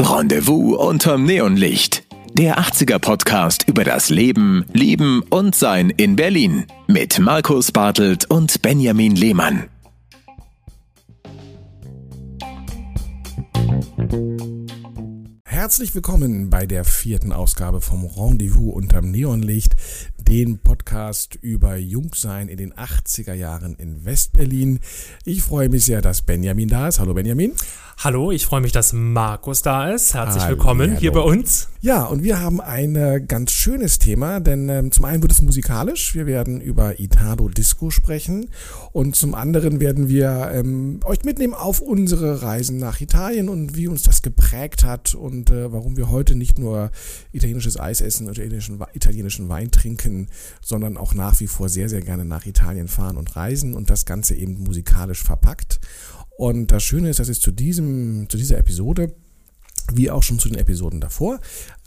Rendezvous unterm Neonlicht. Der 80er Podcast über das Leben, Lieben und Sein in Berlin mit Markus Bartelt und Benjamin Lehmann. Herzlich willkommen bei der vierten Ausgabe vom Rendezvous unterm Neonlicht, den Podcast über Jungsein in den 80er Jahren in Westberlin. Ich freue mich sehr, dass Benjamin da ist. Hallo Benjamin. Hallo, ich freue mich, dass Markus da ist. Herzlich Hallo, willkommen hier bei uns. Ja, und wir haben ein äh, ganz schönes Thema, denn ähm, zum einen wird es musikalisch. Wir werden über Italo Disco sprechen und zum anderen werden wir ähm, euch mitnehmen auf unsere Reisen nach Italien und wie uns das geprägt hat und äh, warum wir heute nicht nur italienisches Eis essen oder italienischen, italienischen Wein trinken, sondern auch nach wie vor sehr, sehr gerne nach Italien fahren und reisen und das Ganze eben musikalisch verpackt. Und das Schöne ist, dass es zu diesem, zu dieser Episode wie auch schon zu den Episoden davor,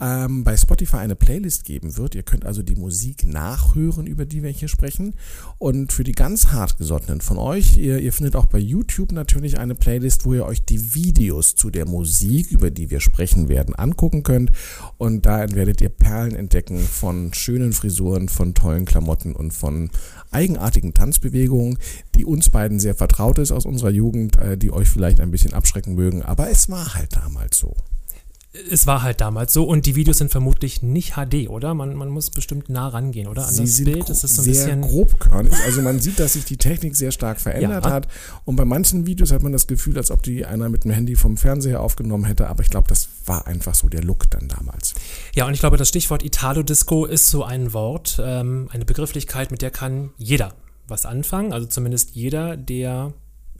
ähm, bei Spotify eine Playlist geben wird. Ihr könnt also die Musik nachhören, über die wir hier sprechen. Und für die ganz hartgesottenen von euch, ihr, ihr findet auch bei YouTube natürlich eine Playlist, wo ihr euch die Videos zu der Musik, über die wir sprechen werden, angucken könnt. Und da werdet ihr Perlen entdecken von schönen Frisuren, von tollen Klamotten und von eigenartigen Tanzbewegungen, die uns beiden sehr vertraut ist aus unserer Jugend, äh, die euch vielleicht ein bisschen abschrecken mögen. Aber es war halt damals so es war halt damals so und die Videos sind vermutlich nicht HD, oder? Man, man muss bestimmt nah rangehen, oder? An Sie das Bild ist es so ein sehr bisschen grobkörnig. Also man sieht, dass sich die Technik sehr stark verändert ja. hat und bei manchen Videos hat man das Gefühl, als ob die einer mit dem Handy vom Fernseher aufgenommen hätte, aber ich glaube, das war einfach so der Look dann damals. Ja, und ich glaube, das Stichwort Italo-Disco ist so ein Wort, ähm, eine Begrifflichkeit, mit der kann jeder was anfangen, also zumindest jeder, der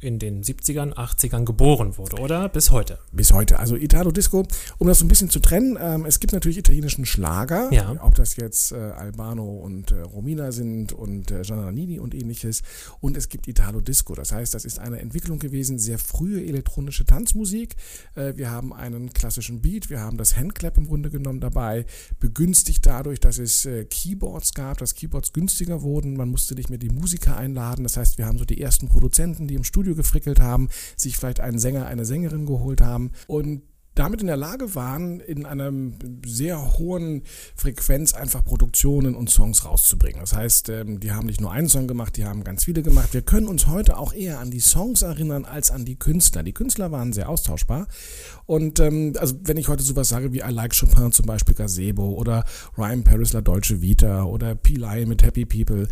in den 70ern, 80ern geboren wurde, oder? Bis heute. Bis heute. Also Italo Disco, um das so ein bisschen zu trennen, ähm, es gibt natürlich italienischen Schlager, ja. ob das jetzt äh, Albano und äh, Romina sind und äh, Gianna Nini und ähnliches. Und es gibt Italo Disco. Das heißt, das ist eine Entwicklung gewesen, sehr frühe elektronische Tanzmusik. Äh, wir haben einen klassischen Beat, wir haben das Handclap im Grunde genommen dabei, begünstigt dadurch, dass es äh, Keyboards gab, dass Keyboards günstiger wurden. Man musste nicht mehr die Musiker einladen. Das heißt, wir haben so die ersten Produzenten, die im Studio Studio gefrickelt haben, sich vielleicht einen Sänger, eine Sängerin geholt haben. Und damit in der Lage waren, in einer sehr hohen Frequenz einfach Produktionen und Songs rauszubringen. Das heißt, ähm, die haben nicht nur einen Song gemacht, die haben ganz viele gemacht. Wir können uns heute auch eher an die Songs erinnern als an die Künstler. Die Künstler waren sehr austauschbar. Und ähm, also wenn ich heute sowas sage wie I Like Chopin zum Beispiel Gazebo oder Ryan Paris La Dolce Vita oder P-Lie mit Happy People,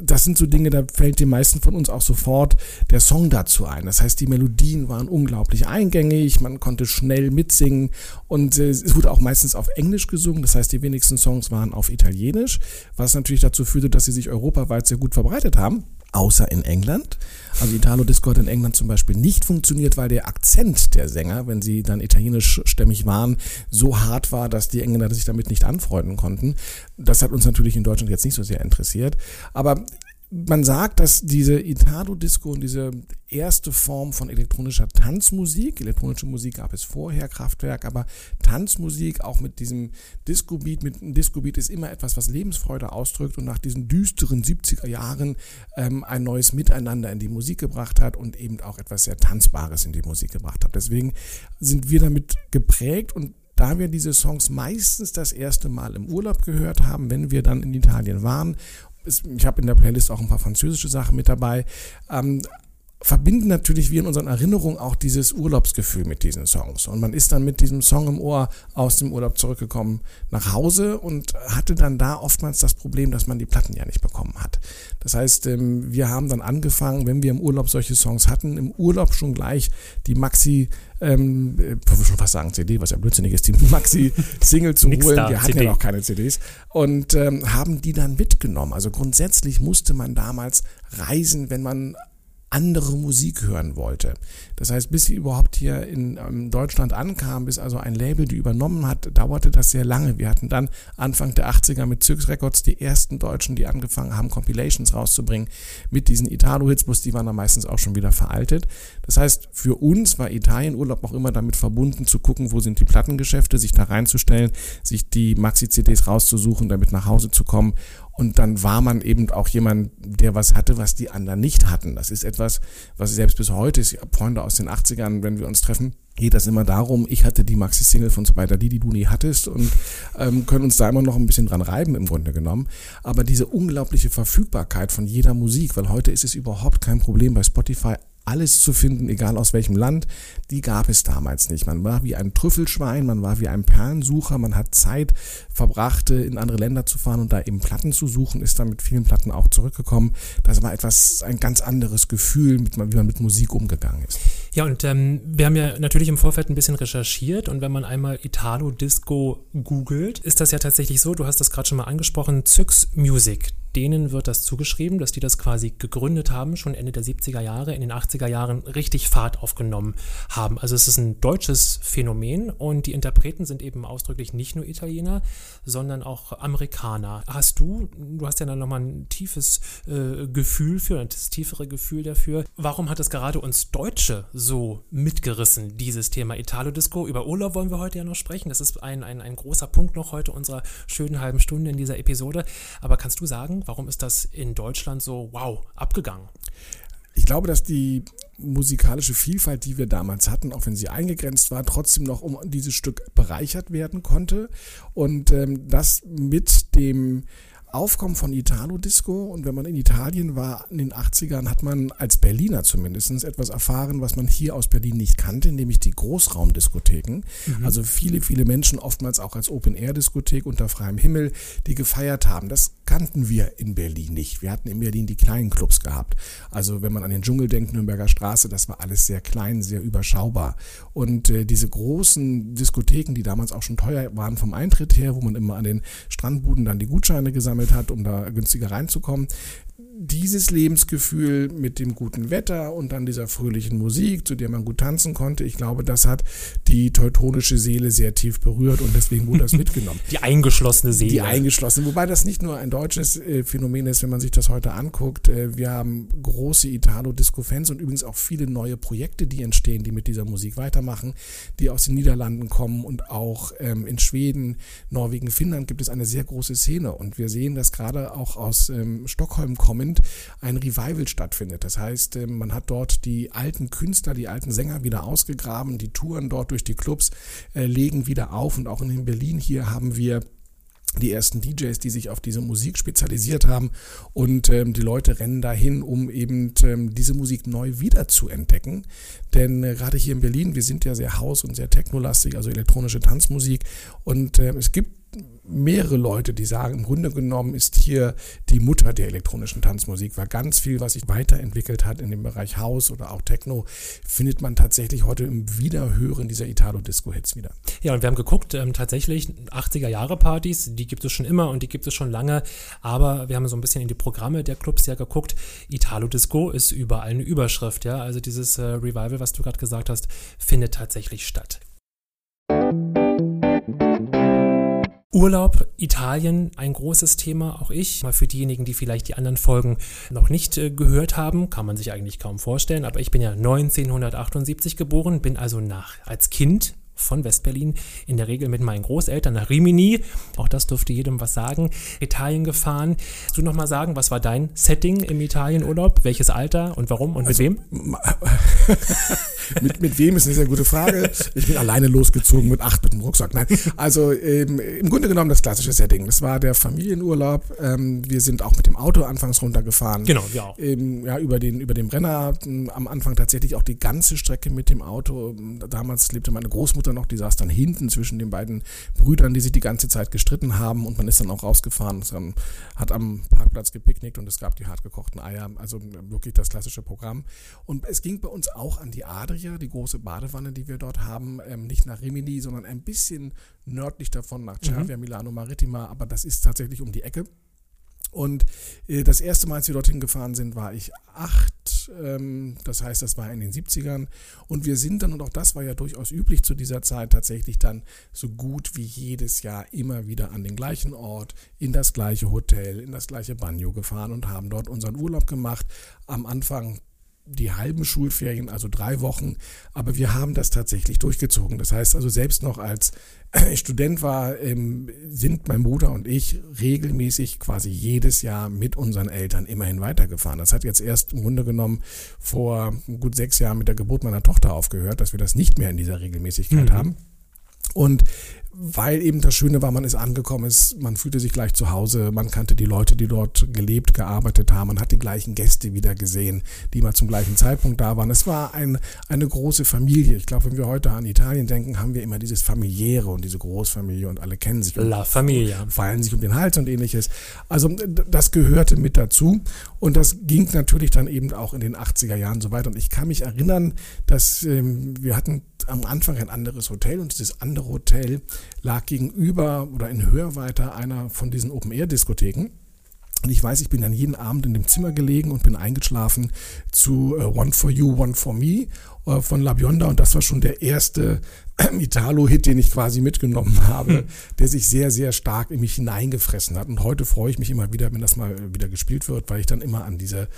das sind so Dinge, da fällt den meisten von uns auch sofort der Song dazu ein. Das heißt, die Melodien waren unglaublich eingängig, man konnte schnell mitsingen und äh, es wurde auch meistens auf Englisch gesungen. Das heißt, die wenigsten Songs waren auf Italienisch, was natürlich dazu führte, dass sie sich europaweit sehr gut verbreitet haben außer in England. Also Italo Disco hat in England zum Beispiel nicht funktioniert, weil der Akzent der Sänger, wenn sie dann italienischstämmig waren, so hart war, dass die Engländer sich damit nicht anfreunden konnten. Das hat uns natürlich in Deutschland jetzt nicht so sehr interessiert. Aber man sagt, dass diese Italo-Disco und diese erste Form von elektronischer Tanzmusik, elektronische Musik gab es vorher, Kraftwerk, aber Tanzmusik auch mit diesem Disco-Beat, mit einem Disco-Beat ist immer etwas, was Lebensfreude ausdrückt und nach diesen düsteren 70er Jahren ähm, ein neues Miteinander in die Musik gebracht hat und eben auch etwas sehr Tanzbares in die Musik gebracht hat. Deswegen sind wir damit geprägt und da wir diese Songs meistens das erste Mal im Urlaub gehört haben, wenn wir dann in Italien waren ich habe in der Playlist auch ein paar französische Sachen mit dabei. Ähm, verbinden natürlich wir in unseren Erinnerungen auch dieses Urlaubsgefühl mit diesen Songs. Und man ist dann mit diesem Song im Ohr aus dem Urlaub zurückgekommen nach Hause und hatte dann da oftmals das Problem, dass man die Platten ja nicht bekommen hat. Das heißt, ähm, wir haben dann angefangen, wenn wir im Urlaub solche Songs hatten, im Urlaub schon gleich die Maxi, ähm, ich würde schon fast sagen CD, was ja blödsinnig ist, die Maxi-Single zu holen. wir hatten CD. ja noch keine CDs. Und ähm, haben die dann mitgenommen. Also grundsätzlich musste man damals reisen, wenn man andere Musik hören wollte. Das heißt, bis sie überhaupt hier in ähm, Deutschland ankam, bis also ein Label die übernommen hat, dauerte das sehr lange. Wir hatten dann Anfang der 80er mit Zirks Records die ersten Deutschen, die angefangen haben, Compilations rauszubringen mit diesen Italo-Hits, bloß die waren dann meistens auch schon wieder veraltet. Das heißt, für uns war Italienurlaub auch immer damit verbunden, zu gucken, wo sind die Plattengeschäfte, sich da reinzustellen, sich die Maxi-CDs rauszusuchen, damit nach Hause zu kommen Und dann war man eben auch jemand, der was hatte, was die anderen nicht hatten. Das ist etwas, was selbst bis heute ist. Freunde aus den 80ern, wenn wir uns treffen, geht das immer darum, ich hatte die Maxi-Single von Spider die, die du nie hattest und ähm, können uns da immer noch ein bisschen dran reiben im Grunde genommen. Aber diese unglaubliche Verfügbarkeit von jeder Musik, weil heute ist es überhaupt kein Problem bei Spotify alles zu finden, egal aus welchem Land, die gab es damals nicht. Man war wie ein Trüffelschwein, man war wie ein Perlensucher, man hat Zeit verbracht, in andere Länder zu fahren und da eben Platten zu suchen, ist dann mit vielen Platten auch zurückgekommen. Das war etwas, ein ganz anderes Gefühl, wie man mit Musik umgegangen ist. Ja, und ähm, wir haben ja natürlich im Vorfeld ein bisschen recherchiert und wenn man einmal Italo-Disco googelt, ist das ja tatsächlich so, du hast das gerade schon mal angesprochen, Zyx Music denen wird das zugeschrieben, dass die das quasi gegründet haben, schon Ende der 70er Jahre, in den 80er Jahren richtig Fahrt aufgenommen haben. Also es ist ein deutsches Phänomen und die Interpreten sind eben ausdrücklich nicht nur Italiener, sondern auch Amerikaner. Hast du, du hast ja dann nochmal ein tiefes äh, Gefühl für, ein tiefere Gefühl dafür. Warum hat es gerade uns Deutsche so mitgerissen, dieses Thema Italo-Disco? Über Urlaub wollen wir heute ja noch sprechen. Das ist ein, ein, ein großer Punkt noch heute unserer schönen halben Stunde in dieser Episode. Aber kannst du sagen, Warum ist das in Deutschland so, wow, abgegangen? Ich glaube, dass die musikalische Vielfalt, die wir damals hatten, auch wenn sie eingegrenzt war, trotzdem noch um dieses Stück bereichert werden konnte. Und ähm, das mit dem Aufkommen von Italo-Disco und wenn man in Italien war in den 80ern, hat man als Berliner zumindest etwas erfahren, was man hier aus Berlin nicht kannte, nämlich die Großraumdiskotheken. Mhm. Also viele, viele Menschen, oftmals auch als Open-Air-Diskothek unter freiem Himmel, die gefeiert haben. Das kannten wir in Berlin nicht. Wir hatten in Berlin die kleinen Clubs gehabt. Also wenn man an den Dschungel denkt, Nürnberger Straße, das war alles sehr klein, sehr überschaubar. Und äh, diese großen Diskotheken, die damals auch schon teuer waren vom Eintritt her, wo man immer an den Strandbuden dann die Gutscheine gesammelt gesammelt hat, um da günstiger reinzukommen dieses Lebensgefühl mit dem guten Wetter und dann dieser fröhlichen Musik, zu der man gut tanzen konnte, ich glaube, das hat die teutonische Seele sehr tief berührt und deswegen wurde das mitgenommen. Die eingeschlossene Seele. Die eingeschlossene, wobei das nicht nur ein deutsches äh, Phänomen ist, wenn man sich das heute anguckt. Äh, wir haben große Italo-Disco-Fans und übrigens auch viele neue Projekte, die entstehen, die mit dieser Musik weitermachen, die aus den Niederlanden kommen und auch ähm, in Schweden, Norwegen, Finnland gibt es eine sehr große Szene und wir sehen, dass gerade auch aus ähm, Stockholm kommen Moment ein Revival stattfindet. Das heißt, ähm, man hat dort die alten Künstler, die alten Sänger wieder ausgegraben, die Touren dort durch die Clubs äh, legen wieder auf und auch in Berlin hier haben wir die ersten DJs, die sich auf diese Musik spezialisiert haben und ähm, die Leute rennen dahin, um eben ähm, diese Musik neu wieder zu entdecken. Denn äh, gerade hier in Berlin, wir sind ja sehr haus- und sehr technolastig, also elektronische Tanzmusik und äh, es gibt mehrere Leute, die sagen, im Grunde genommen ist hier die Mutter der elektronischen Tanzmusik, weil ganz viel, was sich weiterentwickelt hat in dem Bereich House oder auch Techno, findet man tatsächlich heute im Wiederhören dieser Italo-Disco-Hits wieder. Ja, und wir haben geguckt, ähm, tatsächlich 80er-Jahre-Partys, die gibt es schon immer und die gibt es schon lange, aber wir haben so ein bisschen in die Programme der Clubs ja geguckt. Italo-Disco ist überall eine Überschrift, ja, also dieses äh, Revival, was du gerade gesagt hast, findet tatsächlich statt. Urlaub, Italien, ein großes Thema, auch ich. Mal für diejenigen, die vielleicht die anderen Folgen noch nicht äh, gehört haben, kann man sich eigentlich kaum vorstellen, aber ich bin ja 1978 geboren, bin also nach als Kind von Westberlin, in der Regel mit meinen Großeltern nach Rimini. Auch das dürfte jedem was sagen. Italien gefahren. Kannst du nochmal sagen, was war dein Setting im Italienurlaub? Welches Alter und warum und also, mit wem? mit, mit wem ist eine sehr gute Frage. Ich bin alleine losgezogen mit acht mit dem Rucksack. Nein, also ähm, im Grunde genommen das klassische Setting. Das war der Familienurlaub. Ähm, wir sind auch mit dem Auto anfangs runtergefahren. Genau, wir auch. Ähm, ja, über den, über den Brenner. Am Anfang tatsächlich auch die ganze Strecke mit dem Auto. Damals lebte meine Großmutter Mutter noch, die saß dann hinten zwischen den beiden Brüdern, die sich die ganze Zeit gestritten haben und man ist dann auch rausgefahren, dann, hat am Parkplatz gepicknickt und es gab die hartgekochten Eier, also wirklich das klassische Programm. Und es ging bei uns auch an die Adria, die große Badewanne, die wir dort haben, ähm, nicht nach Rimini, sondern ein bisschen nördlich davon nach Cervia, mhm. Milano Marittima, aber das ist tatsächlich um die Ecke. Und äh, das erste Mal, als wir dorthin gefahren sind, war ich acht. Ähm, das heißt, das war in den 70ern. Und wir sind dann, und auch das war ja durchaus üblich zu dieser Zeit, tatsächlich dann so gut wie jedes Jahr immer wieder an den gleichen Ort, in das gleiche Hotel, in das gleiche Bagno gefahren und haben dort unseren Urlaub gemacht. Am Anfang die halben Schulferien, also drei Wochen. Aber wir haben das tatsächlich durchgezogen. Das heißt also, selbst noch als ich Student war, ähm, sind mein Bruder und ich regelmäßig quasi jedes Jahr mit unseren Eltern immerhin weitergefahren. Das hat jetzt erst im Grunde genommen vor gut sechs Jahren mit der Geburt meiner Tochter aufgehört, dass wir das nicht mehr in dieser Regelmäßigkeit mhm. haben. Und weil eben das Schöne war, man ist angekommen, ist, man fühlte sich gleich zu Hause, man kannte die Leute, die dort gelebt, gearbeitet haben, man hat die gleichen Gäste wieder gesehen, die mal zum gleichen Zeitpunkt da waren. Es war ein, eine große Familie. Ich glaube, wenn wir heute an Italien denken, haben wir immer dieses familiäre und diese Großfamilie und alle kennen sich. La Familia. Fallen sich um den Hals und ähnliches. Also das gehörte mit dazu und das ging natürlich dann eben auch in den 80er Jahren so weiter. Und ich kann mich erinnern, dass ähm, wir hatten am Anfang ein anderes Hotel und dieses andere Hotel lag gegenüber oder in Hörweite einer von diesen Open-Air-Diskotheken. Und ich weiß, ich bin dann jeden Abend in dem Zimmer gelegen und bin eingeschlafen zu uh, One for You, One for Me uh, von La Bionda. Und das war schon der erste äh, Italo-Hit, den ich quasi mitgenommen habe, hm. der sich sehr, sehr stark in mich hineingefressen hat. Und heute freue ich mich immer wieder, wenn das mal wieder gespielt wird, weil ich dann immer an diese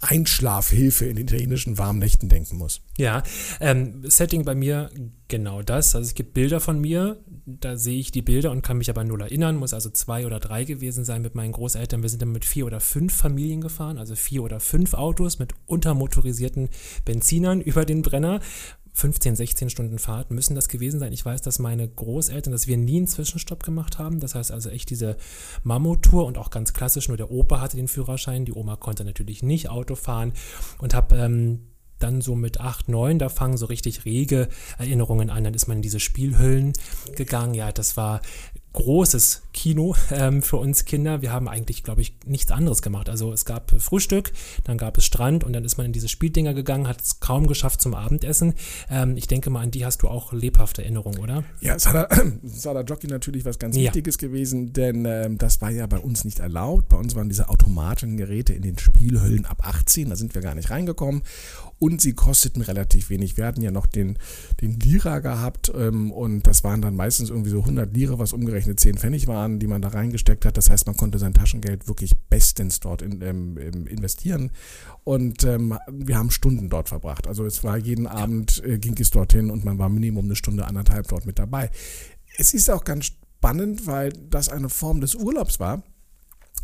Einschlafhilfe in italienischen warmen Nächten denken muss. Ja, ähm, Setting bei mir genau das. Also es gibt Bilder von mir, da sehe ich die Bilder und kann mich aber null erinnern, muss also zwei oder drei gewesen sein mit meinen Großeltern. Wir sind dann mit vier oder fünf Familien gefahren, also vier oder fünf Autos mit untermotorisierten Benzinern über den Brenner 15, 16 Stunden Fahrt müssen das gewesen sein. Ich weiß, dass meine Großeltern, dass wir nie einen Zwischenstopp gemacht haben. Das heißt also echt diese Mammut-Tour und auch ganz klassisch, nur der Opa hatte den Führerschein, die Oma konnte natürlich nicht Auto fahren und habe ähm, dann so mit 8, 9, da fangen so richtig rege Erinnerungen an. Dann ist man in diese Spielhüllen gegangen. Ja, das war großes Kino ähm, für uns Kinder. Wir haben eigentlich, glaube ich, nichts anderes gemacht. Also es gab Frühstück, dann gab es Strand und dann ist man in diese Spieldinger gegangen, hat es kaum geschafft zum Abendessen. Ähm, ich denke mal, an die hast du auch lebhafte Erinnerungen, oder? Ja, Sada, Sada Jockey natürlich was ganz ja. Wichtiges gewesen, denn ähm, das war ja bei uns nicht erlaubt. Bei uns waren diese automatischen Geräte in den Spielhüllen ab 18, da sind wir gar nicht reingekommen und sie kosteten relativ wenig. Wir hatten ja noch den, den Lira gehabt ähm, und das waren dann meistens irgendwie so 100 Lira, was umgerechnet 10 Pfennig waren, die man da reingesteckt hat. Das heißt, man konnte sein Taschengeld wirklich bestens dort in, ähm, investieren und ähm, wir haben Stunden dort verbracht. Also es war jeden Abend, äh, ging es dorthin und man war Minimum eine Stunde, anderthalb dort mit dabei. Es ist auch ganz spannend, weil das eine Form des Urlaubs war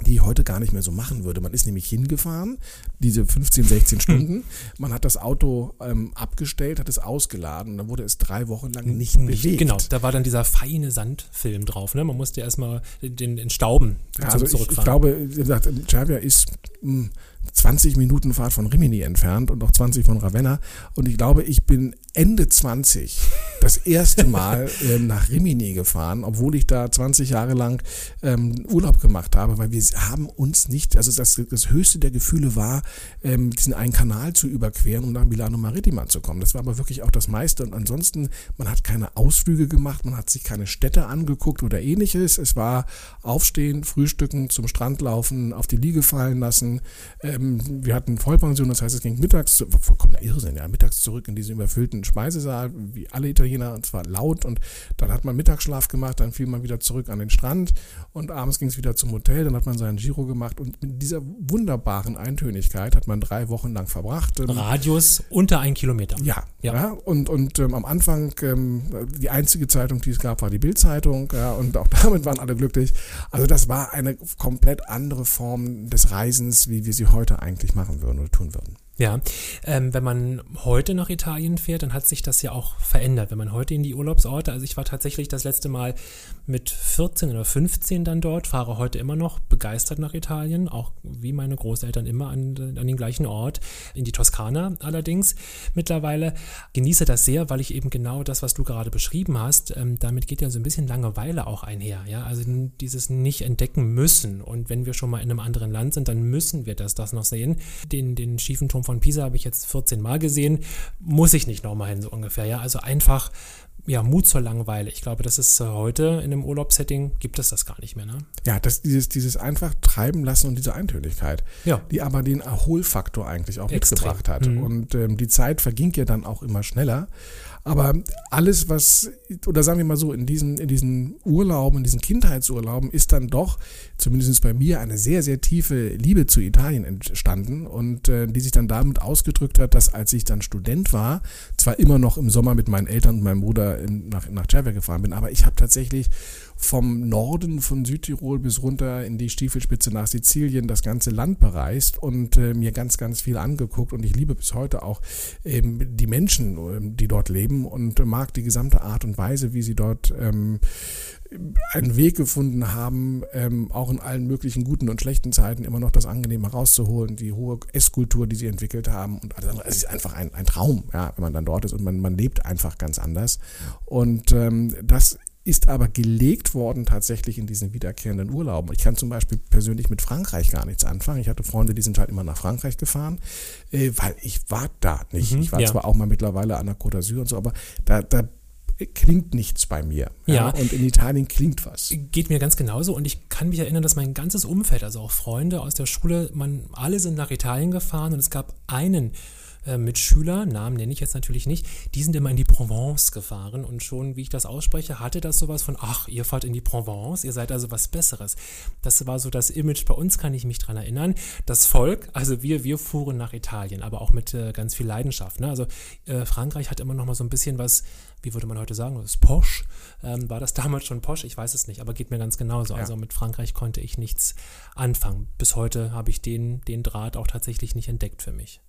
die ich heute gar nicht mehr so machen würde. Man ist nämlich hingefahren, diese 15, 16 hm. Stunden. Man hat das Auto ähm, abgestellt, hat es ausgeladen. Dann wurde es drei Wochen lang nicht, nicht bewegt. Genau, da war dann dieser feine Sandfilm drauf. Ne? Man musste erstmal den, den Stauben ja, also zurückfahren. Ich, ich glaube, wie gesagt, Xavia ist mh, hm, 20 Minuten Fahrt von Rimini entfernt und noch 20 von Ravenna. Und ich glaube, ich bin Ende 20 das erste Mal ähm, nach Rimini gefahren, obwohl ich da 20 Jahre lang ähm, Urlaub gemacht habe, weil wir haben uns nicht, also das, das höchste der Gefühle war, ähm, diesen einen Kanal zu überqueren und nach Milano Marittima zu kommen. Das war aber wirklich auch das meiste. Und ansonsten, man hat keine Ausflüge gemacht, man hat sich keine Städte angeguckt oder ähnliches. Es war aufstehen, frühstücken, zum Strand laufen, auf die Liege fallen lassen. Ähm, wir hatten Vollpension, das heißt, es ging mittags, vollkommener Irrsinn, ja, mittags zurück in diesen überfüllten Speisesaal, wie alle Italiener, und zwar laut. Und dann hat man Mittagsschlaf gemacht, dann fiel man wieder zurück an den Strand und abends ging es wieder zum Hotel, dann hat man seinen Giro gemacht und mit dieser wunderbaren Eintönigkeit hat man drei Wochen lang verbracht. Ähm, Radius unter ein Kilometer. Ja, ja. ja und, und ähm, am Anfang, ähm, die einzige Zeitung, die es gab, war die Bildzeitung, ja, und auch damit waren alle glücklich. Also das war eine komplett andere Form des Reisens, wie wir sie heute eigentlich machen würden oder tun würden. Ja, ähm, wenn man heute nach Italien fährt, dann hat sich das ja auch verändert. Wenn man heute in die Urlaubsorte, also ich war tatsächlich das letzte Mal mit 14 oder 15 dann dort, fahre heute immer noch begeistert nach Italien, auch wie meine Großeltern immer an, an den gleichen Ort, in die Toskana allerdings mittlerweile. Genieße das sehr, weil ich eben genau das, was du gerade beschrieben hast, ähm, damit geht ja so ein bisschen Langeweile auch einher. Ja? Also dieses nicht entdecken müssen. Und wenn wir schon mal in einem anderen Land sind, dann müssen wir das, das noch sehen. Den, den schiefen Turm von Pisa habe ich jetzt 14 Mal gesehen, muss ich nicht nochmal hin, so ungefähr. Ja, also einfach ja, Mut zur Langeweile. Ich glaube, das ist äh, heute in einem Urlaubssetting gibt es das gar nicht mehr. Ne? Ja, das, dieses, dieses einfach treiben lassen und diese Eintönigkeit, ja. die aber den Erholfaktor eigentlich auch Extrem. mitgebracht hat. Mhm. Und ähm, die Zeit verging ja dann auch immer schneller. Aber alles, was, oder sagen wir mal so, in diesen, in diesen Urlauben, in diesen Kindheitsurlauben ist dann doch, zumindest bei mir, eine sehr, sehr tiefe Liebe zu Italien entstanden und äh, die sich dann damit ausgedrückt hat, dass als ich dann Student war, zwar immer noch im Sommer mit meinen Eltern und meinem Bruder in, nach, nach Cervia gefahren bin, aber ich habe tatsächlich vom Norden von Südtirol bis runter in die Stiefelspitze nach Sizilien das ganze Land bereist und äh, mir ganz, ganz viel angeguckt. Und ich liebe bis heute auch ähm, die Menschen, ähm, die dort leben und mag die gesamte Art und Weise, wie sie dort ähm, einen Weg gefunden haben, ähm, auch in allen möglichen guten und schlechten Zeiten immer noch das Angenehme rauszuholen, die hohe Esskultur, die sie entwickelt haben. Und alles andere, es ist einfach ein, ein Traum, ja, wenn man dann dort ist und man, man lebt einfach ganz anders. Und ähm, das ist aber gelegt worden tatsächlich in diesen wiederkehrenden Urlauben. Ich kann zum Beispiel persönlich mit Frankreich gar nichts anfangen. Ich hatte Freunde, die sind halt immer nach Frankreich gefahren, äh, weil ich war da nicht. Mhm, ich war ja. zwar auch mal mittlerweile an der Côte d'Azur und so, aber da, da klingt nichts bei mir. Ja. ja. Und in Italien klingt was. Geht mir ganz genauso. Und ich kann mich erinnern, dass mein ganzes Umfeld, also auch Freunde aus der Schule, man, alle sind nach Italien gefahren und es gab einen äh, Mitschüler, Namen nenne ich jetzt natürlich nicht, die sind immer in die Provence gefahren und schon, wie ich das ausspreche, hatte das sowas von, ach, ihr fahrt in die Provence, ihr seid also was Besseres. Das war so das Image bei uns, kann ich mich dran erinnern. Das Volk, also wir, wir fuhren nach Italien, aber auch mit äh, ganz viel Leidenschaft. Ne? Also äh, Frankreich hat immer noch mal so ein bisschen was, wie würde man heute sagen, das ist Posch. Ähm, war das damals schon Posch? Ich weiß es nicht, aber geht mir ganz genauso. Ja. Also mit Frankreich konnte ich nichts anfangen. Bis heute habe ich den, den Draht auch tatsächlich nicht entdeckt für mich.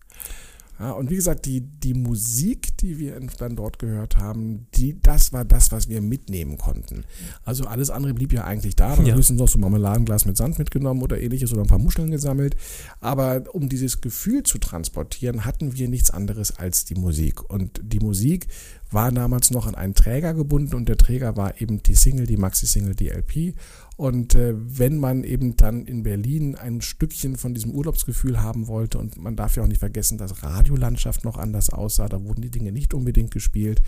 Ja, und wie gesagt, die, die Musik, die wir dann dort gehört haben, die, das war das, was wir mitnehmen konnten. Also alles andere blieb ja eigentlich da. Wir ja. höchstens noch so ein Marmeladenglas mit Sand mitgenommen oder ähnliches oder ein paar Muscheln gesammelt. Aber um dieses Gefühl zu transportieren, hatten wir nichts anderes als die Musik. Und die Musik war damals noch an einen Träger gebunden und der Träger war eben die Single, die Maxi-Single, die LP. Und äh, wenn man eben dann in Berlin ein Stückchen von diesem Urlaubsgefühl haben wollte, und man darf ja auch nicht vergessen, dass Radiolandschaft noch anders aussah, da wurden die Dinge nicht unbedingt gespielt,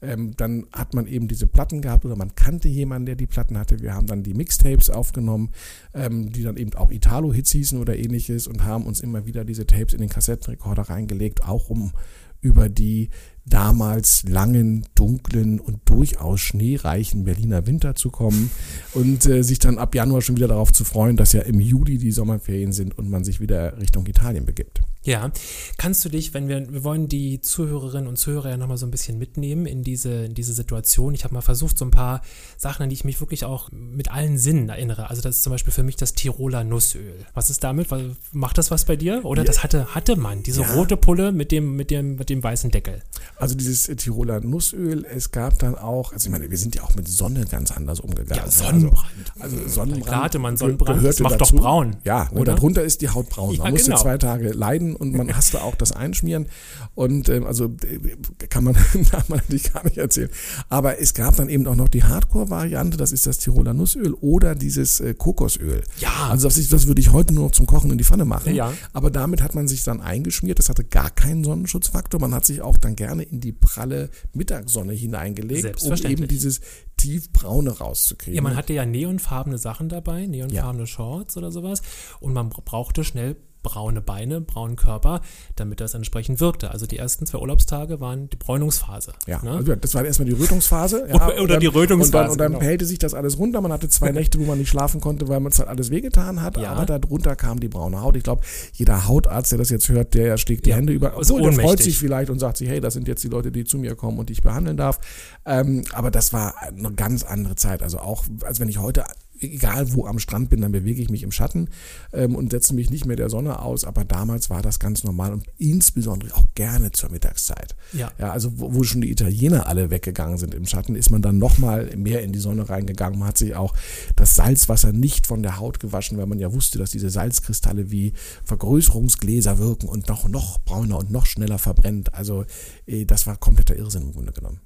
ähm, dann hat man eben diese Platten gehabt oder man kannte jemanden, der die Platten hatte. Wir haben dann die Mixtapes aufgenommen, ähm, die dann eben auch Italo-Hits hießen oder ähnliches und haben uns immer wieder diese Tapes in den Kassettenrekorder reingelegt, auch um über die damals langen, dunklen und durchaus schneereichen Berliner Winter zu kommen und äh, sich dann ab Januar schon wieder darauf zu freuen, dass ja im Juli die Sommerferien sind und man sich wieder Richtung Italien begibt. Ja, kannst du dich, wenn wir, wir wollen die Zuhörerinnen und Zuhörer ja nochmal so ein bisschen mitnehmen in diese, in diese Situation. Ich habe mal versucht, so ein paar Sachen, an die ich mich wirklich auch mit allen Sinnen erinnere. Also das ist zum Beispiel für mich das Tiroler Nussöl. Was ist damit? Macht das was bei dir? Oder ja. das hatte, hatte man, diese ja. rote Pulle mit dem, mit dem, mit dem weißen Deckel. Also dieses Tiroler Nussöl, es gab dann auch, also ich meine, wir sind ja auch mit Sonne ganz anders umgegangen. Ja, also Sonnenbrand. Also, also Sonnenbrand. Klar hatte man Sonnenbrand, das macht dazu. doch braun. Ja, ne, oder? darunter ist die Haut braun. Man ja, musste genau. zwei Tage leiden und man hasste auch das Einschmieren. Und ähm, also äh, kann man, man natürlich gar nicht erzählen. Aber es gab dann eben auch noch die Hardcore-Variante, das ist das Tiroler Nussöl oder dieses äh, Kokosöl. Ja. Also das, das würde ich heute nur noch zum Kochen in die Pfanne machen. Ja. Aber damit hat man sich dann eingeschmiert. Das hatte gar keinen Sonnenschutzfaktor. Man hat sich auch dann gerne in die pralle Mittagssonne hineingelegt, um eben dieses tiefbraune rauszukriegen. Ja, man hatte ja neonfarbene Sachen dabei, neonfarbene ja. Shorts oder sowas und man brauchte schnell braune Beine, braunen Körper, damit das entsprechend wirkte. Also die ersten zwei Urlaubstage waren die Bräunungsphase. Ja, ne? also das war erstmal die Rötungsphase. Ja, oder, oder dann, die Rötungsphase. Und dann, und dann genau. pellte sich das alles runter. Man hatte zwei Nächte, wo man nicht schlafen konnte, weil man es halt alles wehgetan hat. Ja. Aber darunter kam die braune Haut. Ich glaube, jeder Hautarzt, der das jetzt hört, der schlägt die ja, Hände über. Obwohl, der freut sich vielleicht und sagt sich, hey, das sind jetzt die Leute, die zu mir kommen und die ich behandeln darf. Ähm, aber das war eine ganz andere Zeit. Also auch, als wenn ich heute egal wo am Strand bin, dann bewege ich mich im Schatten ähm, und setze mich nicht mehr der Sonne aus. Aber damals war das ganz normal und insbesondere auch gerne zur Mittagszeit. Ja. ja also wo, wo schon die Italiener alle weggegangen sind im Schatten, ist man dann nochmal mehr in die Sonne reingegangen. Man hat sich auch das Salzwasser nicht von der Haut gewaschen, weil man ja wusste, dass diese Salzkristalle wie Vergrößerungsgläser wirken und noch, noch brauner und noch schneller verbrennt. Also äh, das war kompletter Irrsinn im Grunde genommen.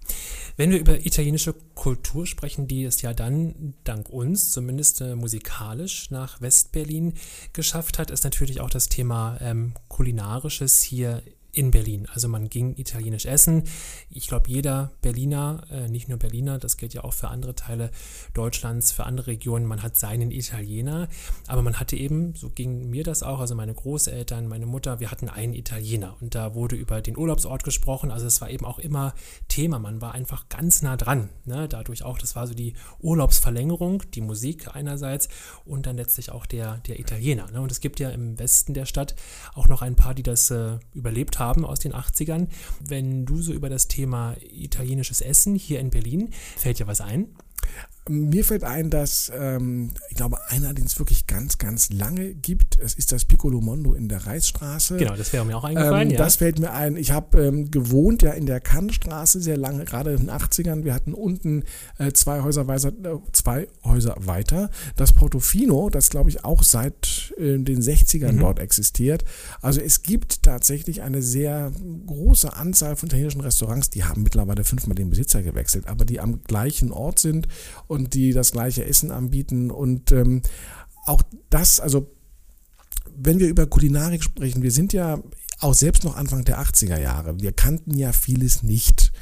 Wenn wir über italienische Kultur sprechen, die es ja dann dank uns, zumindest äh, musikalisch, nach Westberlin geschafft hat, ist natürlich auch das Thema ähm, Kulinarisches hier in Berlin. Also man ging italienisch essen. Ich glaube, jeder Berliner, äh, nicht nur Berliner, das gilt ja auch für andere Teile Deutschlands, für andere Regionen, man hat seinen Italiener. Aber man hatte eben, so ging mir das auch, also meine Großeltern, meine Mutter, wir hatten einen Italiener. Und da wurde über den Urlaubsort gesprochen. Also es war eben auch immer Thema. Man war einfach ganz nah dran. Ne? Dadurch auch, das war so die Urlaubsverlängerung, die Musik einerseits und dann letztlich auch der, der Italiener. Ne? Und es gibt ja im Westen der Stadt auch noch ein paar, die das äh, überlebt haben aus den 80ern. Wenn du so über das Thema italienisches Essen hier in Berlin, fällt dir was ein? Mir fällt ein, dass ähm, ich glaube, einer, den es wirklich ganz, ganz lange gibt, es ist das Piccolo Mondo in der Reichsstraße. Genau, das wäre mir auch eingefallen. Ähm, ja. Das fällt mir ein. Ich habe ähm, gewohnt ja in der Kannstraße sehr lange, gerade in den 80ern. Wir hatten unten äh, zwei, Häuser weiter, äh, zwei Häuser weiter. Das Portofino, das glaube ich auch seit äh, den 60ern mhm. dort existiert. Also es gibt tatsächlich eine sehr große Anzahl von italienischen Restaurants, die haben mittlerweile fünfmal den Besitzer gewechselt, aber die am gleichen Ort sind und die das gleiche Essen anbieten. Und ähm, auch das, also wenn wir über Kulinarik sprechen, wir sind ja auch selbst noch Anfang der 80er Jahre. Wir kannten ja vieles nicht.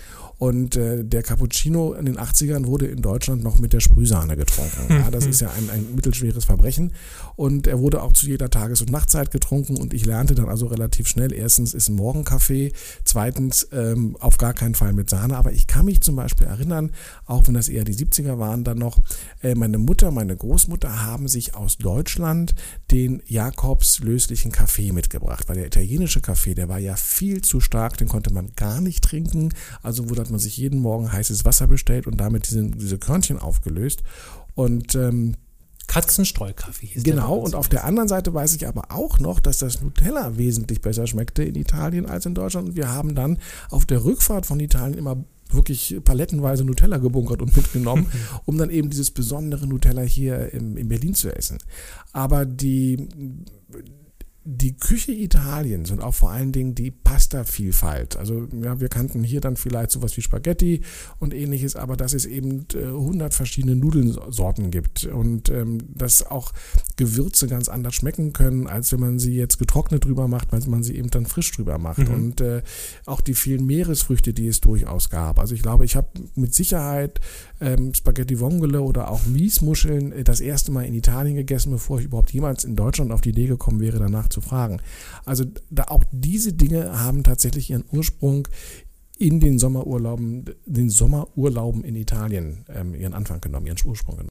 Und äh, der Cappuccino in den 80ern wurde in Deutschland noch mit der Sprühsahne getrunken. Ja, das ist ja ein, ein mittelschweres Verbrechen. Und er wurde auch zu jeder Tages- und Nachtzeit getrunken. Und ich lernte dann also relativ schnell, erstens ist ein Morgenkaffee, zweitens ähm, auf gar keinen Fall mit Sahne. Aber ich kann mich zum Beispiel erinnern, auch wenn das eher die 70er waren dann noch, äh, meine Mutter, meine Großmutter haben sich aus Deutschland den Jakobs löslichen Kaffee mitgebracht. Weil der italienische Kaffee, der war ja viel zu stark, den konnte man gar nicht trinken. Also wurde man sich jeden Morgen heißes Wasser bestellt und damit diese, diese Körnchen aufgelöst. Und ähm, Katzenstreukaffee ist Genau, und auf der anderen Seite weiß ich aber auch noch, dass das Nutella wesentlich besser schmeckte in Italien als in Deutschland. Und wir haben dann auf der Rückfahrt von Italien immer wirklich palettenweise Nutella gebunkert und mitgenommen, um dann eben dieses besondere Nutella hier in, in Berlin zu essen. Aber die die Küche Italiens und auch vor allen Dingen die Pasta-Vielfalt. Also ja, wir kannten hier dann vielleicht sowas wie Spaghetti und ähnliches, aber dass es eben äh, 100 verschiedene Nudelsorten gibt und ähm, dass auch Gewürze ganz anders schmecken können, als wenn man sie jetzt getrocknet drüber macht, weil man sie eben dann frisch drüber macht. Mhm. Und äh, auch die vielen Meeresfrüchte, die es durchaus gab. Also ich glaube, ich habe mit Sicherheit ähm, Spaghetti Vongole oder auch Miesmuscheln äh, das erste Mal in Italien gegessen, bevor ich überhaupt jemals in Deutschland auf die Idee gekommen wäre, danach zu fragen. Also da auch diese Dinge haben tatsächlich ihren Ursprung in den Sommerurlauben, den Sommerurlauben in Italien ähm, ihren Anfang genommen, ihren Ursprung genommen.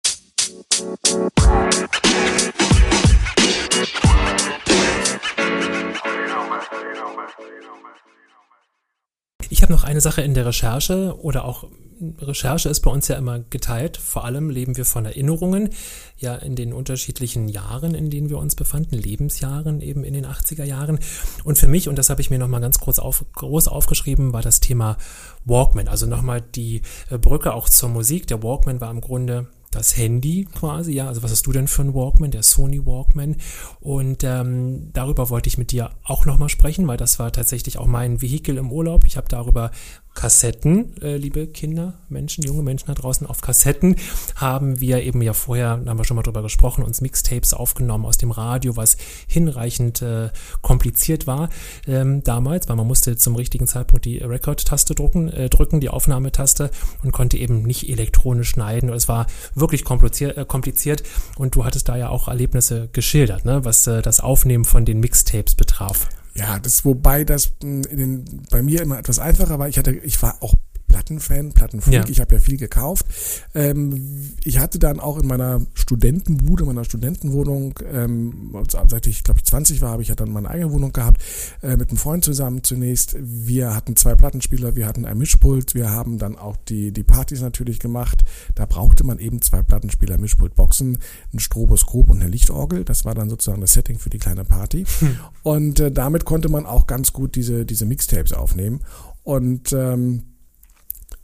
Ich habe noch eine Sache in der Recherche oder auch Recherche ist bei uns ja immer geteilt. Vor allem leben wir von Erinnerungen, ja in den unterschiedlichen Jahren, in denen wir uns befanden, Lebensjahren eben in den 80er Jahren. Und für mich, und das habe ich mir nochmal ganz kurz auf, groß aufgeschrieben, war das Thema Walkman. Also nochmal die äh, Brücke auch zur Musik. Der Walkman war im Grunde das Handy quasi, ja. Also was hast du denn für ein Walkman? Der Sony Walkman. Und ähm, darüber wollte ich mit dir auch nochmal sprechen, weil das war tatsächlich auch mein Vehikel im Urlaub. Ich habe darüber Kassetten, äh, liebe Kinder, Menschen, junge Menschen da draußen, auf Kassetten haben wir eben ja vorher, da haben wir schon mal drüber gesprochen, uns Mixtapes aufgenommen aus dem Radio, was hinreichend äh, kompliziert war ähm, damals, weil man musste zum richtigen Zeitpunkt die Record-Taste drücken, äh, drücken, die Aufnahmetaste und konnte eben nicht elektronisch schneiden. Es war wirklich kompliziert, äh, kompliziert und du hattest da ja auch Erlebnisse geschildert, ne, was äh, das Aufnehmen von den Mixtapes betraf. Ja, das wobei das hm, in den, bei mir immer etwas einfacher war. Ich hatte, ich war auch Plattenfan, Plattenfreak. Ja. Ich habe ja viel gekauft. Ähm, ich hatte dann auch in meiner Studentenbude, meiner Studentenwohnung, ähm, seit ich glaube ich 20 war, habe ich ja dann meine eigene Wohnung gehabt, äh, mit einem Freund zusammen zunächst. Wir hatten zwei Plattenspieler, wir hatten ein Mischpult, wir haben dann auch die, die Partys natürlich gemacht. Da brauchte man eben zwei Plattenspieler, Mischpult, Boxen, ein Stroboskop und eine Lichtorgel. Das war dann sozusagen das Setting für die kleine Party. Hm. Und äh, damit konnte man auch ganz gut diese, diese Mixtapes aufnehmen. Und ähm,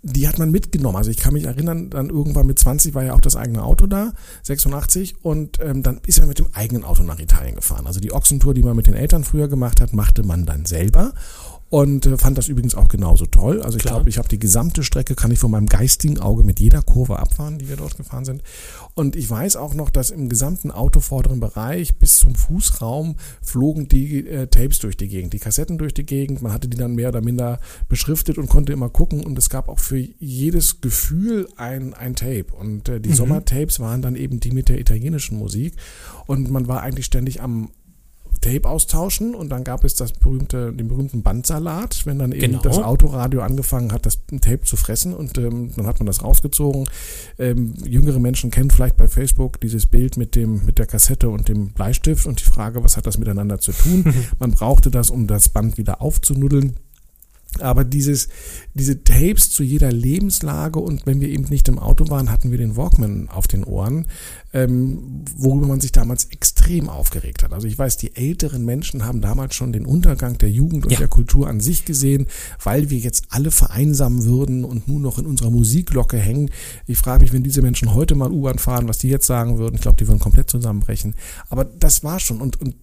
die hat man mitgenommen. Also ich kann mich erinnern, dann irgendwann mit 20 war ja auch das eigene Auto da, 86, und ähm, dann ist er mit dem eigenen Auto nach Italien gefahren. Also die Ochsentour, die man mit den Eltern früher gemacht hat, machte man dann selber. Und äh, fand das übrigens auch genauso toll. Also ich glaube, ich habe die gesamte Strecke, kann ich von meinem geistigen Auge mit jeder Kurve abfahren, die wir dort gefahren sind. Und ich weiß auch noch, dass im gesamten autovorderen Bereich bis zum Fußraum flogen die äh, Tapes durch die Gegend, die Kassetten durch die Gegend. Man hatte die dann mehr oder minder beschriftet und konnte immer gucken. Und es gab auch für jedes Gefühl ein, ein Tape. Und äh, die mhm. Sommertapes waren dann eben die mit der italienischen Musik. Und man war eigentlich ständig am, Tape austauschen und dann gab es das berühmte, den berühmten Bandsalat, wenn dann eben genau. das Autoradio angefangen hat, das Tape zu fressen und ähm, dann hat man das rausgezogen. Ähm, jüngere Menschen kennen vielleicht bei Facebook dieses Bild mit dem mit der Kassette und dem Bleistift und die Frage, was hat das miteinander zu tun? man brauchte das, um das Band wieder aufzunuddeln. Aber dieses, diese Tapes zu jeder Lebenslage und wenn wir eben nicht im Auto waren, hatten wir den Walkman auf den Ohren, ähm, worüber man sich damals extrem aufgeregt hat. Also ich weiß, die älteren Menschen haben damals schon den Untergang der Jugend und ja. der Kultur an sich gesehen, weil wir jetzt alle vereinsamen würden und nur noch in unserer Musiklocke hängen. Ich frage mich, wenn diese Menschen heute mal U-Bahn fahren, was die jetzt sagen würden. Ich glaube, die würden komplett zusammenbrechen. Aber das war schon und, und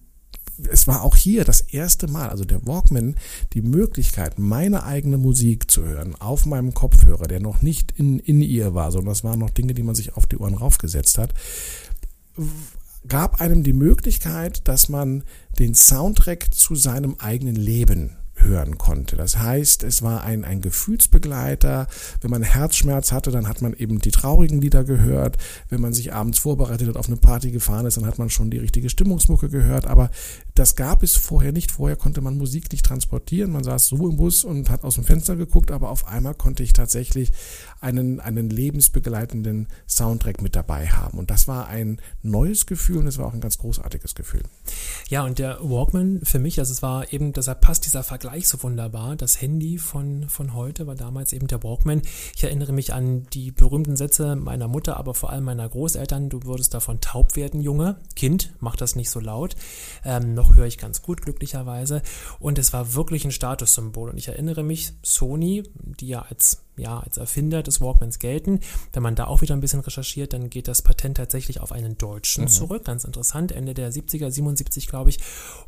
es war auch hier das erste Mal, also der Walkman, die Möglichkeit, meine eigene Musik zu hören auf meinem Kopfhörer, der noch nicht in, in ihr war, sondern das waren noch Dinge, die man sich auf die Ohren raufgesetzt hat, gab einem die Möglichkeit, dass man den Soundtrack zu seinem eigenen Leben hören konnte. Das heißt, es war ein, ein Gefühlsbegleiter. Wenn man Herzschmerz hatte, dann hat man eben die traurigen Lieder gehört. Wenn man sich abends vorbereitet hat, auf eine Party gefahren ist, dann hat man schon die richtige Stimmungsmucke gehört. Aber das gab es vorher nicht. Vorher konnte man Musik nicht transportieren. Man saß so im Bus und hat aus dem Fenster geguckt, aber auf einmal konnte ich tatsächlich einen, einen lebensbegleitenden Soundtrack mit dabei haben. Und das war ein neues Gefühl und es war auch ein ganz großartiges Gefühl. Ja, und der Walkman für mich, also es war eben, deshalb passt dieser Vergleich so wunderbar. Das Handy von, von heute war damals eben der Walkman. Ich erinnere mich an die berühmten Sätze meiner Mutter, aber vor allem meiner Großeltern. Du würdest davon taub werden, Junge. Kind, mach das nicht so laut. Ähm, noch höre ich ganz gut, glücklicherweise. Und es war wirklich ein Statussymbol. Und ich erinnere mich, Sony, die ja als ja, als Erfinder des Walkmans gelten. Wenn man da auch wieder ein bisschen recherchiert, dann geht das Patent tatsächlich auf einen Deutschen mhm. zurück. Ganz interessant, Ende der 70er, 77 glaube ich.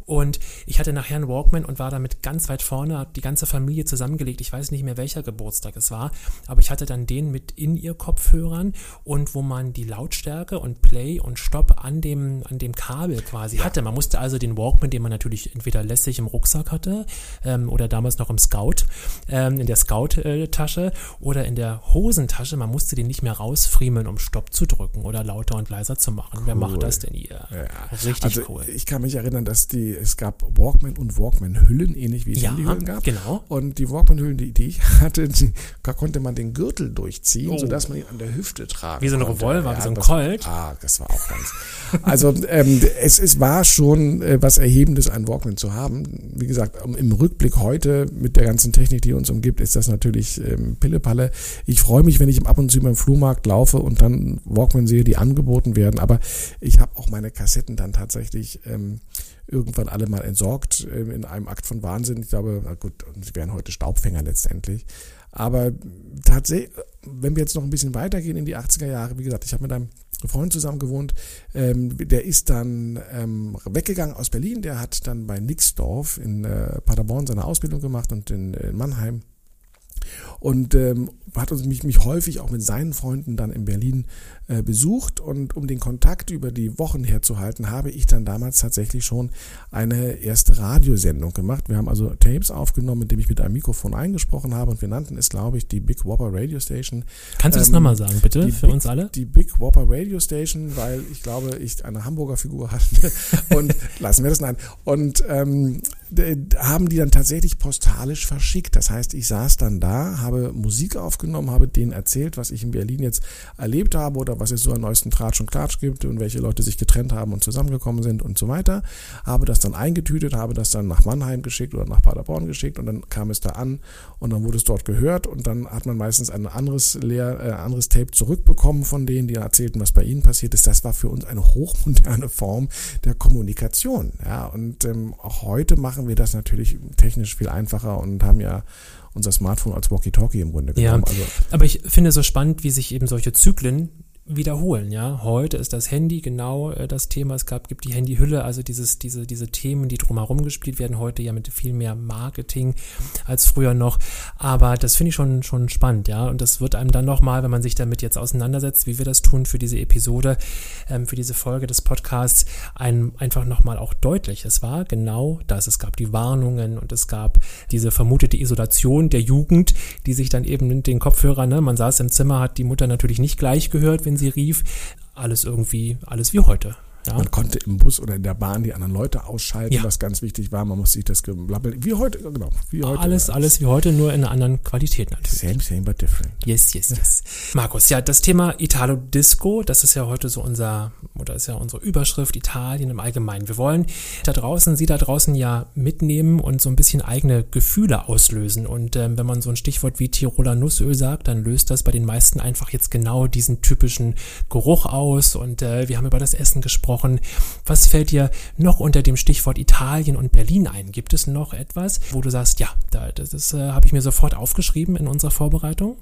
Und ich hatte nachher einen Walkman und war damit ganz weit vorne, habe die ganze Familie zusammengelegt. Ich weiß nicht mehr, welcher Geburtstag es war, aber ich hatte dann den mit in ihr Kopfhörern und wo man die Lautstärke und Play und Stop an dem, an dem Kabel quasi ja. hatte. Man musste also den Walkman, den man natürlich entweder lässig im Rucksack hatte ähm, oder damals noch im Scout, ähm, in der Scout-Tasche äh, oder in der Hosentasche. Man musste den nicht mehr rausfriemeln, um Stopp zu drücken oder lauter und leiser zu machen. Cool. Wer macht das denn hier? Ja. Richtig also cool. Ich kann mich erinnern, dass die, es gab Walkman und Walkman-Hüllen, ähnlich wie es ja, Handyhüllen gab. genau. Und die Walkman-Hüllen, die, die ich hatte, die, da konnte man den Gürtel durchziehen, oh. sodass man ihn an der Hüfte tragen Wie so ein. Revolver, ja, wie so ein das, Colt. Ah, das war auch ganz. also ähm, es, es war schon äh, was Erhebendes, einen Walkman zu haben. Wie gesagt, im Rückblick heute mit der ganzen Technik, die uns umgibt, ist das natürlich ähm, Pillepalle. Ich freue mich, wenn ich ab und zu beim Flohmarkt laufe und dann Walkman sehe, die angeboten werden. Aber ich habe auch meine Kassetten dann tatsächlich ähm, irgendwann alle mal entsorgt äh, in einem Akt von Wahnsinn. Ich glaube, na gut, sie wären heute Staubfänger letztendlich. Aber tatsächlich, wenn wir jetzt noch ein bisschen weitergehen in die 80er Jahre, wie gesagt, ich habe mit einem Freund zusammen gewohnt, ähm, der ist dann ähm, weggegangen aus Berlin, der hat dann bei Nixdorf in äh, Paderborn seine Ausbildung gemacht und in, in Mannheim und ähm, hat uns mich, mich häufig auch mit seinen Freunden dann in Berlin äh, besucht und um den Kontakt über die Wochen herzuhalten, habe ich dann damals tatsächlich schon eine erste Radiosendung gemacht. Wir haben also Tapes aufgenommen, indem ich mit einem Mikrofon eingesprochen habe und wir nannten es, glaube ich, die Big Whopper Radio Station. Kannst du das ähm, nochmal sagen, bitte, für Big, uns alle? Die Big Whopper Radio Station, weil ich glaube, ich eine Hamburger Figur hatte und lassen wir das nein. Und ähm, haben die dann tatsächlich postalisch verschickt. Das heißt, ich saß dann da, habe Musik aufgenommen, habe denen erzählt, was ich in Berlin jetzt erlebt habe oder was es so an neuesten Tratsch und Klatsch gibt und welche Leute sich getrennt haben und zusammengekommen sind und so weiter. Habe das dann eingetütet, habe das dann nach Mannheim geschickt oder nach Paderborn geschickt und dann kam es da an und dann wurde es dort gehört und dann hat man meistens ein anderes, Leer, äh, anderes Tape zurückbekommen von denen, die erzählten, was bei ihnen passiert ist. Das war für uns eine hochmoderne Form der Kommunikation. Ja, und ähm, auch heute machen wir das natürlich technisch viel einfacher und haben ja unser Smartphone als Walkie-Talkie im Grunde genommen. Ja, also, aber ich finde es so spannend, wie sich eben solche Zyklen wiederholen, ja. Heute ist das Handy genau äh, das Thema. Es gab, gibt die Handyhülle, also dieses, diese, diese Themen, die drumherum gespielt werden, heute ja mit viel mehr Marketing als früher noch. Aber das finde ich schon, schon spannend, ja. Und das wird einem dann nochmal, wenn man sich damit jetzt auseinandersetzt, wie wir das tun für diese Episode, ähm, für diese Folge des Podcasts, einem einfach nochmal auch deutlich. Es war genau das. Es gab die Warnungen und es gab diese vermutete Isolation der Jugend, die sich dann eben den Kopfhörer, ne, man saß im Zimmer, hat die Mutter natürlich nicht gleich gehört, wenn sie rief. Alles irgendwie, alles wie heute. Ja. Man konnte im Bus oder in der Bahn die anderen Leute ausschalten, ja. was ganz wichtig war. Man musste sich das Geblabbel, wie heute, genau, wie heute. Alles, alles wie heute, nur in einer anderen Qualität natürlich. Same, same, but different. Yes, yes, yes. Markus, ja, das Thema Italo Disco, das ist ja heute so unser, oder ist ja unsere Überschrift Italien im Allgemeinen. Wir wollen da draußen, Sie da draußen ja mitnehmen und so ein bisschen eigene Gefühle auslösen. Und ähm, wenn man so ein Stichwort wie Tiroler Nussöl sagt, dann löst das bei den meisten einfach jetzt genau diesen typischen Geruch aus. Und äh, wir haben über das Essen gesprochen gesprochen. Was fällt dir noch unter dem Stichwort Italien und Berlin ein? Gibt es noch etwas, wo du sagst, ja, das, das äh, habe ich mir sofort aufgeschrieben in unserer Vorbereitung?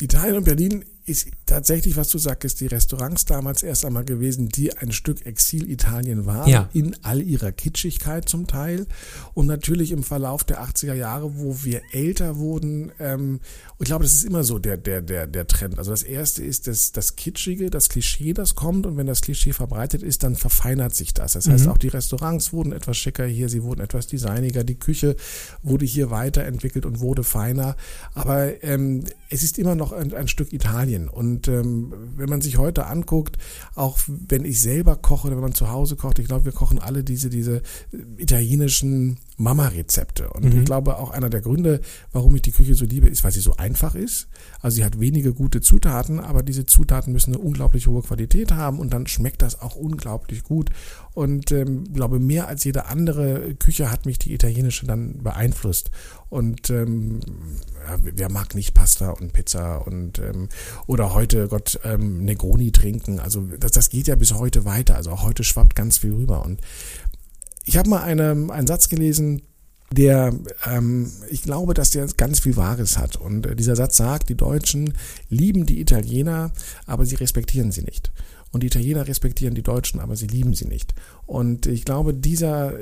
Italien und Berlin ist tatsächlich, was du sagst, die Restaurants damals erst einmal gewesen, die ein Stück Exil-Italien waren, ja. in all ihrer Kitschigkeit zum Teil. Und natürlich im Verlauf der 80er Jahre, wo wir älter wurden, ähm, ich glaube, das ist immer so der, der, der, der Trend. Also das erste ist das, das Kitschige, das Klischee, das kommt. Und wenn das Klischee verbreitet ist, dann verfeinert sich das. Das heißt, mhm. auch die Restaurants wurden etwas schicker hier, sie wurden etwas designiger, die Küche wurde hier weiterentwickelt und wurde feiner. Aber ähm, es ist immer noch ein, ein Stück Italien. Italien. Und ähm, wenn man sich heute anguckt, auch wenn ich selber koche oder wenn man zu Hause kocht, ich glaube, wir kochen alle diese, diese italienischen Mama-Rezepte. Und mhm. ich glaube, auch einer der Gründe, warum ich die Küche so liebe, ist, weil sie so einfach ist. Also sie hat wenige gute Zutaten, aber diese Zutaten müssen eine unglaublich hohe Qualität haben und dann schmeckt das auch unglaublich gut. Und ähm, glaube, mehr als jede andere Küche hat mich die italienische dann beeinflusst. Und ähm, ja, wer mag nicht Pasta und Pizza und ähm, oder heute Gott ähm, Negroni trinken. Also das, das geht ja bis heute weiter. Also auch heute schwappt ganz viel rüber. Und ich habe mal eine, einen Satz gelesen, der, ähm, ich glaube, dass der ganz viel Wahres hat. Und äh, dieser Satz sagt, die Deutschen lieben die Italiener, aber sie respektieren sie nicht. Und die Italiener respektieren die Deutschen, aber sie lieben sie nicht. Und ich glaube, dieser,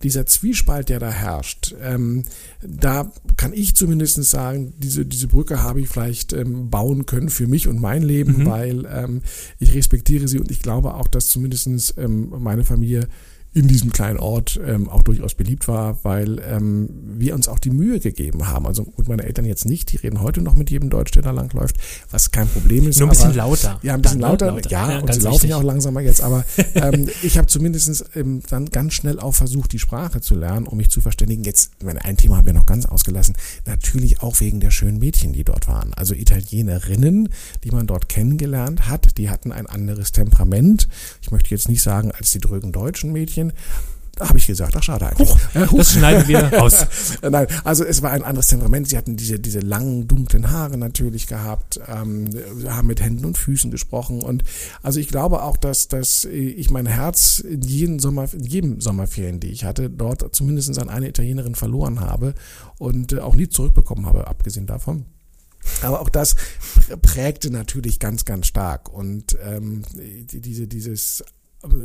dieser Zwiespalt, der da herrscht, ähm, da kann ich zumindest sagen, diese, diese Brücke habe ich vielleicht ähm, bauen können für mich und mein Leben, mhm. weil ähm, ich respektiere sie und ich glaube auch, dass zumindestens ähm, meine Familie in diesem kleinen Ort ähm, auch durchaus beliebt war, weil ähm, wir uns auch die Mühe gegeben haben. Also gut, meine Eltern jetzt nicht, die reden heute noch mit jedem Deutsch, der da langläuft, was kein Problem ist. Nur ein bisschen lauter. Ja, ein bisschen lauter, lauter, ja, ja und sie laufen ja auch langsamer jetzt, aber ähm, ich habe zumindest ähm, dann ganz schnell auch versucht, die Sprache zu lernen, um mich zu verständigen. Jetzt, meine, ein Thema haben wir noch ganz ausgelassen, natürlich auch wegen der schönen Mädchen, die dort waren. Also Italienerinnen, die man dort kennengelernt hat, die hatten ein anderes Temperament. Ich möchte jetzt nicht sagen, als die drögen deutschen Mädchen, Da habe ich gesagt, ach schade eigentlich. Huch, ja, huch. Das schneiden wir aus. Nein, also es war ein anderes Temperament. Sie hatten diese, diese langen, dunklen Haare natürlich gehabt, ähm, haben mit Händen und Füßen gesprochen. Und also ich glaube auch, dass, dass ich mein Herz in jedem Sommer, in jedem Sommerferien, die ich hatte, dort zumindest an eine Italienerin verloren habe und äh, auch nie zurückbekommen habe, abgesehen davon. Aber auch das prägte natürlich ganz, ganz stark. Und ähm, diese, dieses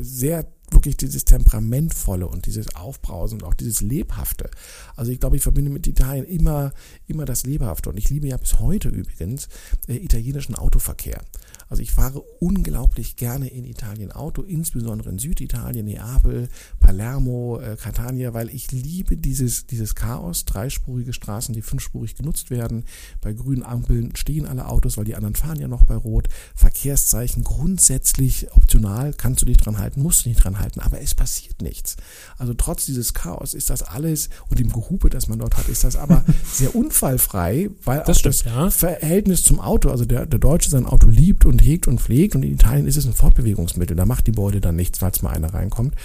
sehr wirklich dieses Temperamentvolle und dieses Aufbrausen und auch dieses Lebhafte. Also ich glaube, ich verbinde mit Italien immer, immer das Lebhafte. Und ich liebe ja bis heute übrigens äh, italienischen Autoverkehr. Also ich fahre unglaublich gerne in Italien Auto, insbesondere in Süditalien, Neapel, Palermo, äh, Catania, weil ich liebe dieses, dieses Chaos, dreispurige Straßen, die fünfspurig genutzt werden. Bei grünen Ampeln stehen alle Autos, weil die anderen fahren ja noch bei Rot. Verkehrszeichen grundsätzlich optional, kannst du dich dran halten, musst du nicht dran halten, aber es passiert nichts. Also trotz dieses Chaos ist das alles und dem Gehupe, das man dort hat, ist das aber sehr unfallfrei, weil das auch stimmt, das ja. Verhältnis zum Auto, also der, der Deutsche sein Auto liebt und hegt und pflegt und in Italien ist es ein Fortbewegungsmittel, da macht die Beute dann nichts, falls mal einer reinkommt.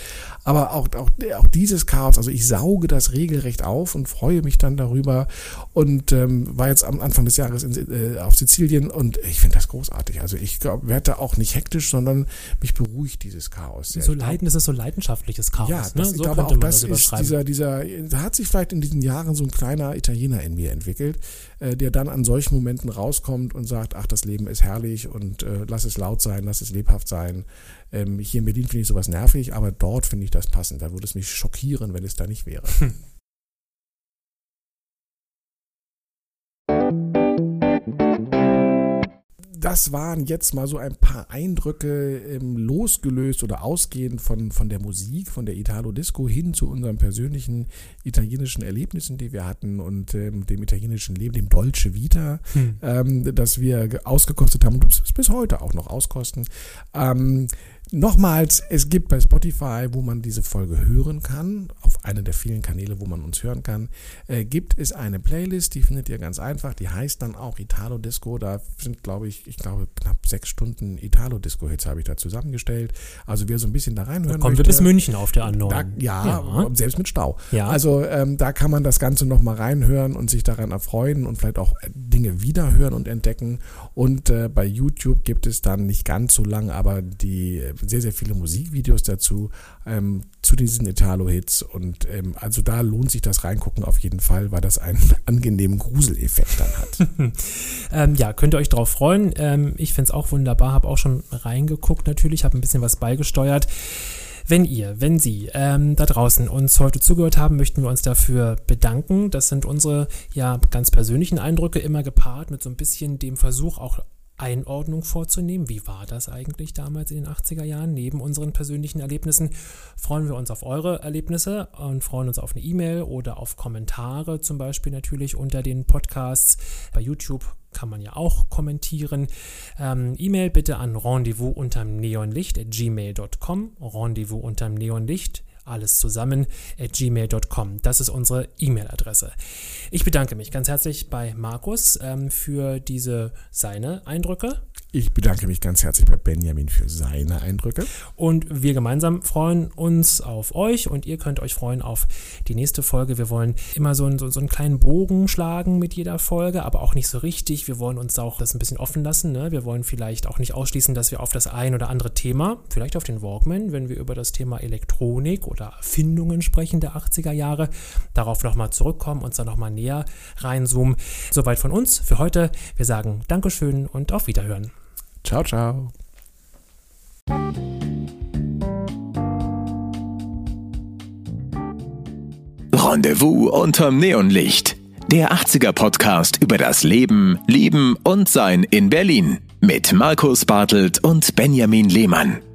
Aber auch, auch, auch dieses Chaos, also ich sauge das regelrecht auf und freue mich dann darüber und ähm, war jetzt am Anfang des Jahres in, äh, auf Sizilien und ich finde das großartig. Also ich werde da auch nicht hektisch, sondern mich beruhigt dieses Chaos. Sehr. So leidenschaftlich das ist so leidenschaftliches Chaos. Ja, das, ne? so ich glaube auch, das, das ist dieser, dieser, da hat sich vielleicht in diesen Jahren so ein kleiner Italiener in mir entwickelt, der dann an solchen Momenten rauskommt und sagt, ach, das Leben ist herrlich und äh, lass es laut sein, lass es lebhaft sein. Ähm, hier in Berlin finde ich sowas nervig, aber dort finde ich das passend. Da würde es mich schockieren, wenn es da nicht wäre. das waren jetzt mal so ein paar Eindrücke ähm, losgelöst oder ausgehend von, von der Musik, von der Italo-Disco hin zu unseren persönlichen italienischen Erlebnissen, die wir hatten und ähm, dem italienischen Leben, dem Dolce Vita, hm. ähm, das wir ausgekostet haben und bis heute auch noch auskosten. Ähm, Nochmals, es gibt bei Spotify, wo man diese Folge hören kann, auf einer der vielen Kanäle, wo man uns hören kann, äh, gibt es eine Playlist, die findet ihr ganz einfach, die heißt dann auch Italo Disco. Da sind, glaube ich, ich glaube, knapp sechs Stunden Italo Disco-Hits habe ich da zusammengestellt. Also wer so ein bisschen da reinhören da kommen möchte, wir bis München auf der A9. Da, ja, ja, selbst mit Stau. Ja. Also ähm, da kann man das Ganze nochmal reinhören und sich daran erfreuen und vielleicht auch Dinge wiederhören und entdecken. Und äh, bei YouTube gibt es dann nicht ganz so lang, aber die sehr, sehr viele Musikvideos dazu, ähm, zu diesen Italo-Hits. Und ähm, also da lohnt sich das reingucken auf jeden Fall, weil das einen angenehmen Gruseleffekt dann hat. ähm, ja, könnt ihr euch drauf freuen. Ähm, ich finde es auch wunderbar, habe auch schon reingeguckt natürlich, habe ein bisschen was beigesteuert. Wenn ihr, wenn Sie ähm, da draußen uns heute zugehört haben, möchten wir uns dafür bedanken. Das sind unsere ja ganz persönlichen Eindrücke immer gepaart mit so ein bisschen dem Versuch auch Einordnung vorzunehmen. Wie war das eigentlich damals in den 80er Jahren? Neben unseren persönlichen Erlebnissen freuen wir uns auf eure Erlebnisse und freuen uns auf eine E-Mail oder auf Kommentare, zum Beispiel natürlich unter den Podcasts. Bei YouTube kann man ja auch kommentieren. Ähm, E-Mail bitte an rendezvous unterm Neonlicht at gmail.com. Rendezvous unterm Neonlicht alles zusammen at gmail.com. Das ist unsere E-Mail-Adresse. Ich bedanke mich ganz herzlich bei Markus ähm, für diese seine Eindrücke. Ich bedanke mich ganz herzlich bei Benjamin für seine Eindrücke. Und wir gemeinsam freuen uns auf euch und ihr könnt euch freuen auf die nächste Folge. Wir wollen immer so, einen, so, so einen kleinen Bogen schlagen mit jeder Folge, aber auch nicht so richtig. Wir wollen uns auch das ein bisschen offen lassen. Ne? Wir wollen vielleicht auch nicht ausschließen, dass wir auf das ein oder andere Thema, vielleicht auf den Walkman, wenn wir über das Thema Elektronik oder Erfindungen sprechen der 80er Jahre, darauf nochmal zurückkommen, uns da nochmal näher reinzoomen. Soweit von uns für heute. Wir sagen Dankeschön und auf Wiederhören. Ciao, ciao. Rendezvous unterm Neonlicht. Der 80er Podcast über das Leben, Lieben und Sein in Berlin. Mit Markus Bartelt und Benjamin Lehmann.